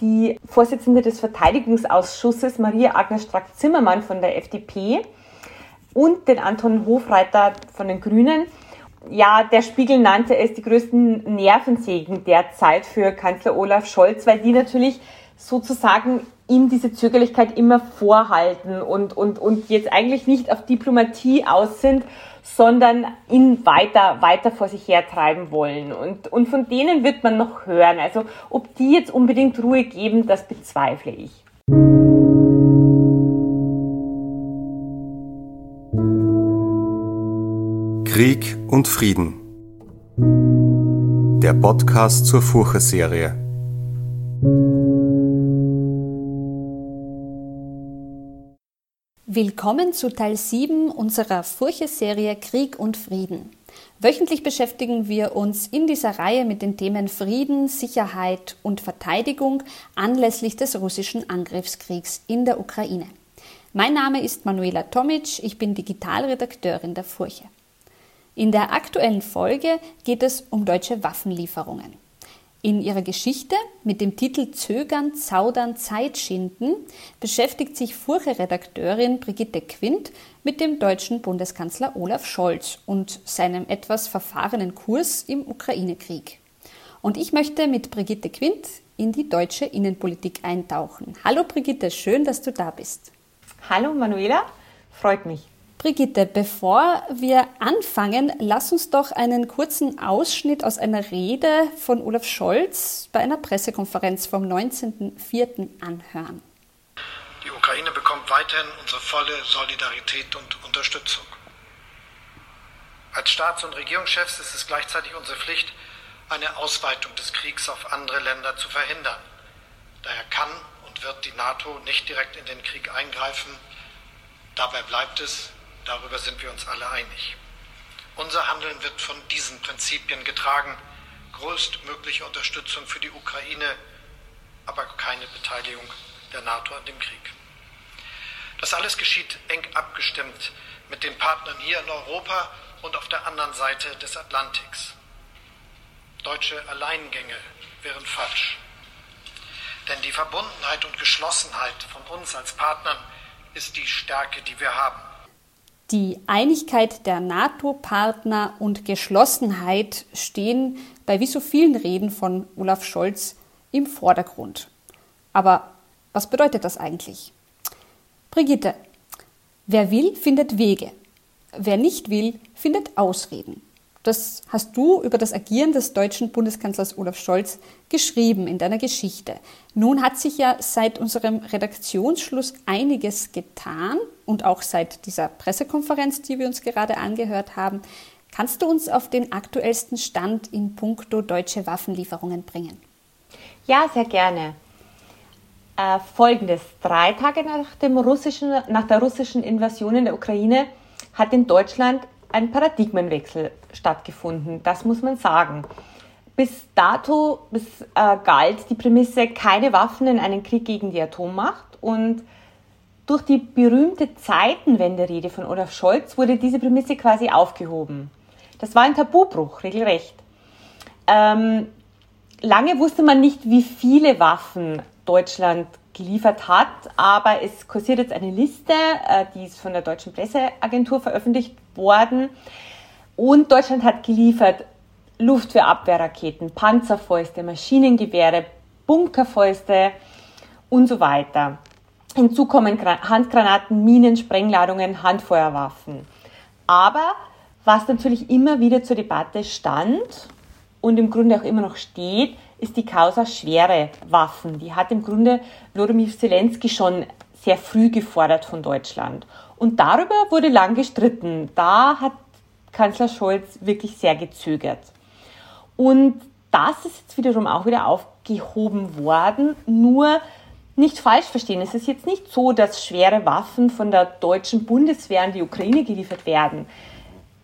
die Vorsitzende des Verteidigungsausschusses, Maria Agnes Strack-Zimmermann von der FDP und den Anton Hofreiter von den Grünen. Ja, der Spiegel nannte es die größten Nervensägen derzeit für Kanzler Olaf Scholz, weil die natürlich sozusagen ihm diese Zögerlichkeit immer vorhalten und, und, und jetzt eigentlich nicht auf Diplomatie aus sind, sondern ihn weiter, weiter vor sich hertreiben wollen. Und, und von denen wird man noch hören. Also ob die jetzt unbedingt Ruhe geben, das bezweifle ich. Krieg und Frieden. Der Podcast zur Furche-Serie. Willkommen zu Teil 7 unserer Furche-Serie Krieg und Frieden. Wöchentlich beschäftigen wir uns in dieser Reihe mit den Themen Frieden, Sicherheit und Verteidigung anlässlich des russischen Angriffskriegs in der Ukraine. Mein Name ist Manuela Tomic, ich bin Digitalredakteurin der Furche. In der aktuellen Folge geht es um deutsche Waffenlieferungen. In ihrer Geschichte mit dem Titel Zögern, Zaudern, Zeitschinden beschäftigt sich Furche-Redakteurin Brigitte Quint mit dem deutschen Bundeskanzler Olaf Scholz und seinem etwas verfahrenen Kurs im Ukraine-Krieg. Und ich möchte mit Brigitte Quint in die deutsche Innenpolitik eintauchen. Hallo Brigitte, schön, dass du da bist. Hallo Manuela, freut mich. Brigitte, bevor wir anfangen, lass uns doch einen kurzen Ausschnitt aus einer Rede von Olaf Scholz bei einer Pressekonferenz vom 19.04. anhören. Die Ukraine bekommt weiterhin unsere volle Solidarität und Unterstützung. Als Staats- und Regierungschefs ist es gleichzeitig unsere Pflicht, eine Ausweitung des Kriegs auf andere Länder zu verhindern. Daher kann und wird die NATO nicht direkt in den Krieg eingreifen. Dabei bleibt es, Darüber sind wir uns alle einig. Unser Handeln wird von diesen Prinzipien getragen. Größtmögliche Unterstützung für die Ukraine, aber keine Beteiligung der NATO an dem Krieg. Das alles geschieht eng abgestimmt mit den Partnern hier in Europa und auf der anderen Seite des Atlantiks. Deutsche Alleingänge wären falsch. Denn die Verbundenheit und Geschlossenheit von uns als Partnern ist die Stärke, die wir haben. Die Einigkeit der NATO-Partner und Geschlossenheit stehen bei wie so vielen Reden von Olaf Scholz im Vordergrund. Aber was bedeutet das eigentlich? Brigitte, wer will, findet Wege. Wer nicht will, findet Ausreden. Das hast du über das Agieren des deutschen Bundeskanzlers Olaf Scholz geschrieben in deiner Geschichte. Nun hat sich ja seit unserem Redaktionsschluss einiges getan und auch seit dieser Pressekonferenz, die wir uns gerade angehört haben. Kannst du uns auf den aktuellsten Stand in puncto deutsche Waffenlieferungen bringen? Ja, sehr gerne. Äh, Folgendes. Drei Tage nach, dem russischen, nach der russischen Invasion in der Ukraine hat in Deutschland ein Paradigmenwechsel stattgefunden. Das muss man sagen. Bis dato bis, äh, galt die Prämisse, keine Waffen in einen Krieg gegen die Atommacht. Und durch die berühmte Zeitenwende-Rede von Olaf Scholz wurde diese Prämisse quasi aufgehoben. Das war ein Tabubruch, regelrecht. Ähm, lange wusste man nicht, wie viele Waffen Deutschland geliefert hat, aber es kursiert jetzt eine Liste, äh, die ist von der Deutschen Presseagentur veröffentlicht worden. Und Deutschland hat geliefert Luftwehrabwehrraketen, Panzerfäuste, Maschinengewehre, Bunkerfäuste und so weiter. Hinzu kommen Handgranaten, Minen, Sprengladungen, Handfeuerwaffen. Aber was natürlich immer wieder zur Debatte stand und im Grunde auch immer noch steht, ist die Causa schwere Waffen. Die hat im Grunde Wladimir Zelensky schon sehr früh gefordert von Deutschland. Und darüber wurde lang gestritten. Da hat Kanzler Scholz wirklich sehr gezögert. Und das ist jetzt wiederum auch wieder aufgehoben worden. Nur nicht falsch verstehen. Es ist jetzt nicht so, dass schwere Waffen von der deutschen Bundeswehr an die Ukraine geliefert werden.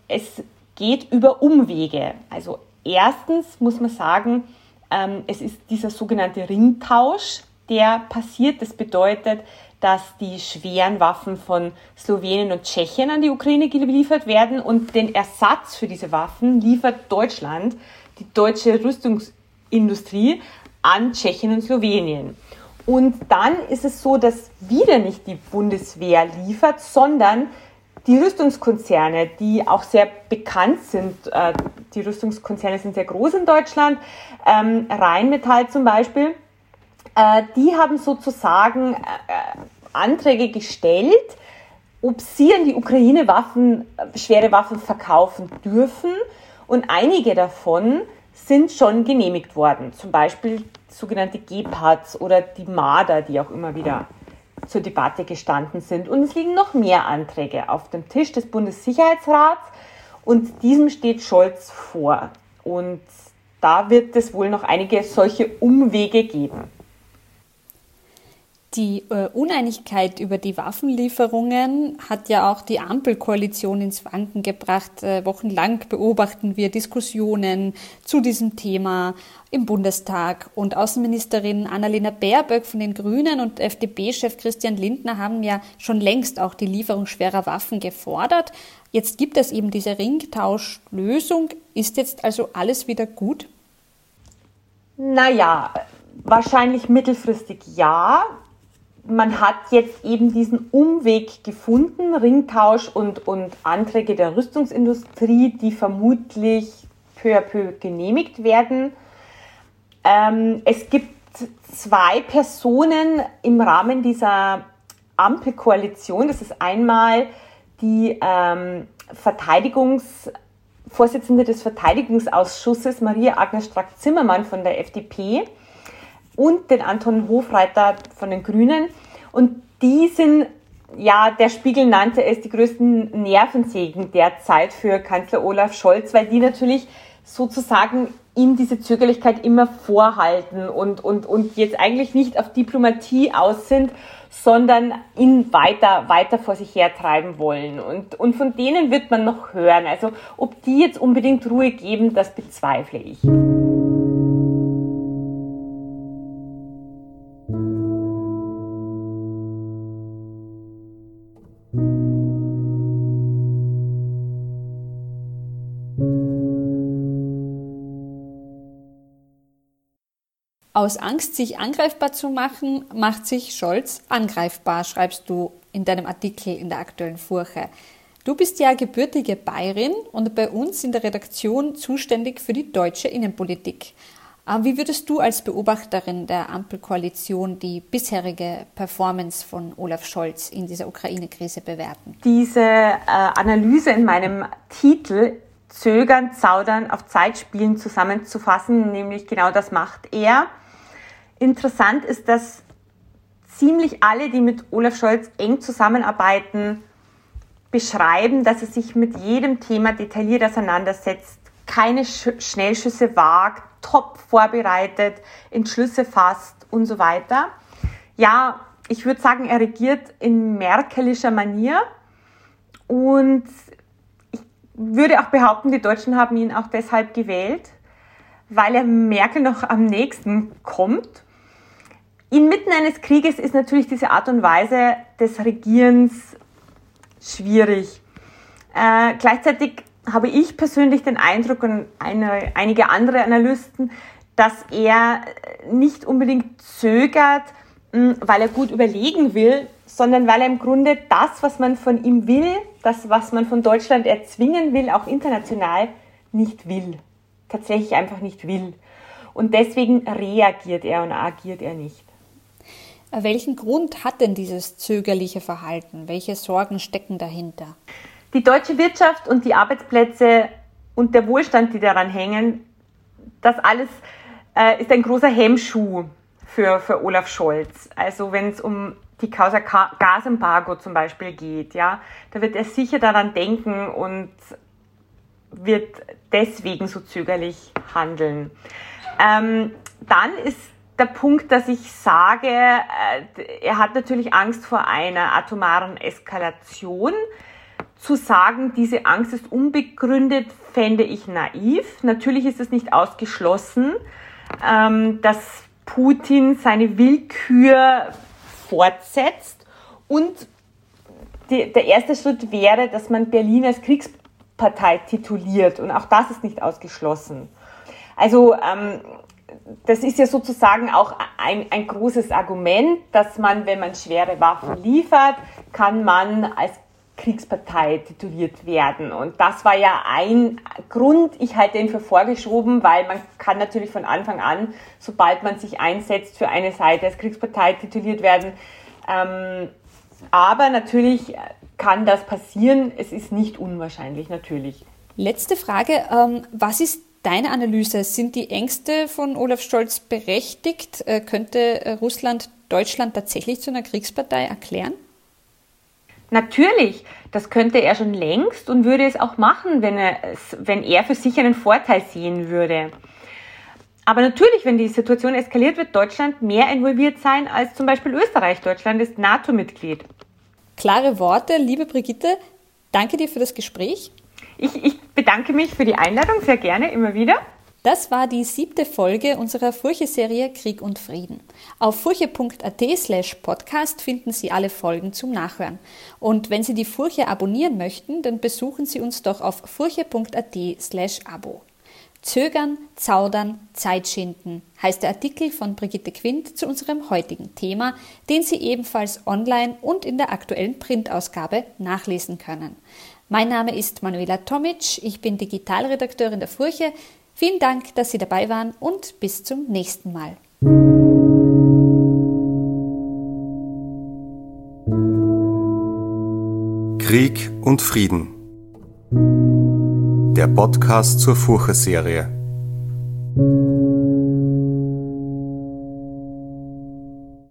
Es geht über Umwege. Also erstens muss man sagen, ähm, es ist dieser sogenannte Ringtausch, der passiert. Das bedeutet, dass die schweren Waffen von Slowenien und Tschechien an die Ukraine geliefert werden und den Ersatz für diese Waffen liefert Deutschland, die deutsche Rüstungsindustrie, an Tschechien und Slowenien. Und dann ist es so, dass wieder nicht die Bundeswehr liefert, sondern die Rüstungskonzerne, die auch sehr bekannt sind, äh, die Rüstungskonzerne sind sehr groß in Deutschland, ähm, Rheinmetall zum Beispiel, äh, die haben sozusagen äh, Anträge gestellt, ob sie an die Ukraine Waffen, schwere Waffen verkaufen dürfen. Und einige davon sind schon genehmigt worden. Zum Beispiel sogenannte Gepards oder die Marder, die auch immer wieder zur Debatte gestanden sind. Und es liegen noch mehr Anträge auf dem Tisch des Bundessicherheitsrats und diesem steht Scholz vor. Und da wird es wohl noch einige solche Umwege geben. Die äh, Uneinigkeit über die Waffenlieferungen hat ja auch die Ampelkoalition ins Wanken gebracht. Äh, wochenlang beobachten wir Diskussionen zu diesem Thema im Bundestag. Und Außenministerin Annalena Baerböck von den Grünen und FDP-Chef Christian Lindner haben ja schon längst auch die Lieferung schwerer Waffen gefordert. Jetzt gibt es eben diese Ringtauschlösung. Ist jetzt also alles wieder gut? Naja, wahrscheinlich mittelfristig ja man hat jetzt eben diesen Umweg gefunden, Ringtausch und, und Anträge der Rüstungsindustrie, die vermutlich peu à peu genehmigt werden. Ähm, es gibt zwei Personen im Rahmen dieser Ampelkoalition. Das ist einmal die ähm, Verteidigungs Vorsitzende des Verteidigungsausschusses Maria Agnes Strack-Zimmermann von der FDP und den Anton Hofreiter von den Grünen. Und die sind, ja, der Spiegel nannte es die größten Nervensägen derzeit für Kanzler Olaf Scholz, weil die natürlich sozusagen ihm diese Zögerlichkeit immer vorhalten und, und, und jetzt eigentlich nicht auf Diplomatie aus sind, sondern ihn weiter, weiter vor sich hertreiben wollen. Und, und von denen wird man noch hören. Also ob die jetzt unbedingt Ruhe geben, das bezweifle ich. Aus Angst, sich angreifbar zu machen, macht sich Scholz angreifbar, schreibst du in deinem Artikel in der aktuellen Furche. Du bist ja gebürtige Bayerin und bei uns in der Redaktion zuständig für die deutsche Innenpolitik. Wie würdest du als Beobachterin der Ampelkoalition die bisherige Performance von Olaf Scholz in dieser Ukraine-Krise bewerten? Diese äh, Analyse in meinem Titel Zögern, Zaudern, auf Zeit spielen zusammenzufassen, nämlich genau das macht er. Interessant ist, dass ziemlich alle, die mit Olaf Scholz eng zusammenarbeiten, beschreiben, dass er sich mit jedem Thema detailliert auseinandersetzt, keine Sch Schnellschüsse wagt, top vorbereitet, Entschlüsse fasst und so weiter. Ja, ich würde sagen, er regiert in merkelischer Manier und ich würde auch behaupten, die Deutschen haben ihn auch deshalb gewählt, weil er Merkel noch am nächsten kommt Inmitten eines Krieges ist natürlich diese Art und Weise des Regierens schwierig. Äh, gleichzeitig habe ich persönlich den Eindruck und eine, einige andere Analysten, dass er nicht unbedingt zögert, hm, weil er gut überlegen will, sondern weil er im Grunde das, was man von ihm will, das, was man von Deutschland erzwingen will, auch international nicht will. Tatsächlich einfach nicht will. Und deswegen reagiert er und agiert er nicht. Welchen Grund hat denn dieses zögerliche Verhalten? Welche Sorgen stecken dahinter? Die deutsche Wirtschaft und die Arbeitsplätze und der Wohlstand, die daran hängen, das alles äh, ist ein großer Hemmschuh für, für Olaf Scholz. Also wenn es um die Causa Gasembargo zum Beispiel geht, ja, da wird er sicher daran denken und wird deswegen so zögerlich handeln. Ähm, dann ist der Punkt, dass ich sage, äh, er hat natürlich Angst vor einer atomaren Eskalation. Zu sagen, diese Angst ist unbegründet, fände ich naiv. Natürlich ist es nicht ausgeschlossen, ähm, dass Putin seine Willkür fortsetzt. Und der erste Schritt wäre, dass man Berlin als Kriegspartei tituliert. Und auch das ist nicht ausgeschlossen. Also ähm, das ist ja sozusagen auch ein, ein großes Argument, dass man, wenn man schwere Waffen liefert, kann man als Kriegspartei tituliert werden. Und das war ja ein Grund, ich halte ihn für vorgeschoben, weil man kann natürlich von Anfang an, sobald man sich einsetzt für eine Seite als Kriegspartei tituliert werden. Ähm, aber natürlich kann das passieren. Es ist nicht unwahrscheinlich, natürlich. Letzte Frage. Ähm, was ist deine Analyse? Sind die Ängste von Olaf Scholz berechtigt? Äh, könnte Russland Deutschland tatsächlich zu einer Kriegspartei erklären? Natürlich, das könnte er schon längst und würde es auch machen, wenn er, wenn er für sich einen Vorteil sehen würde. Aber natürlich, wenn die Situation eskaliert, wird Deutschland mehr involviert sein als zum Beispiel Österreich. Deutschland ist NATO-Mitglied. Klare Worte, liebe Brigitte. Danke dir für das Gespräch. Ich, ich bedanke mich für die Einladung, sehr gerne, immer wieder. Das war die siebte Folge unserer Furche-Serie Krieg und Frieden. Auf furche.at slash podcast finden Sie alle Folgen zum Nachhören. Und wenn Sie die Furche abonnieren möchten, dann besuchen Sie uns doch auf furche.at slash abo. Zögern, zaudern, Zeit schinden heißt der Artikel von Brigitte Quint zu unserem heutigen Thema, den Sie ebenfalls online und in der aktuellen Printausgabe nachlesen können. Mein Name ist Manuela Tomic, ich bin Digitalredakteurin der Furche. Vielen Dank, dass Sie dabei waren und bis zum nächsten Mal. Krieg und Frieden. Der Podcast zur Furche-Serie.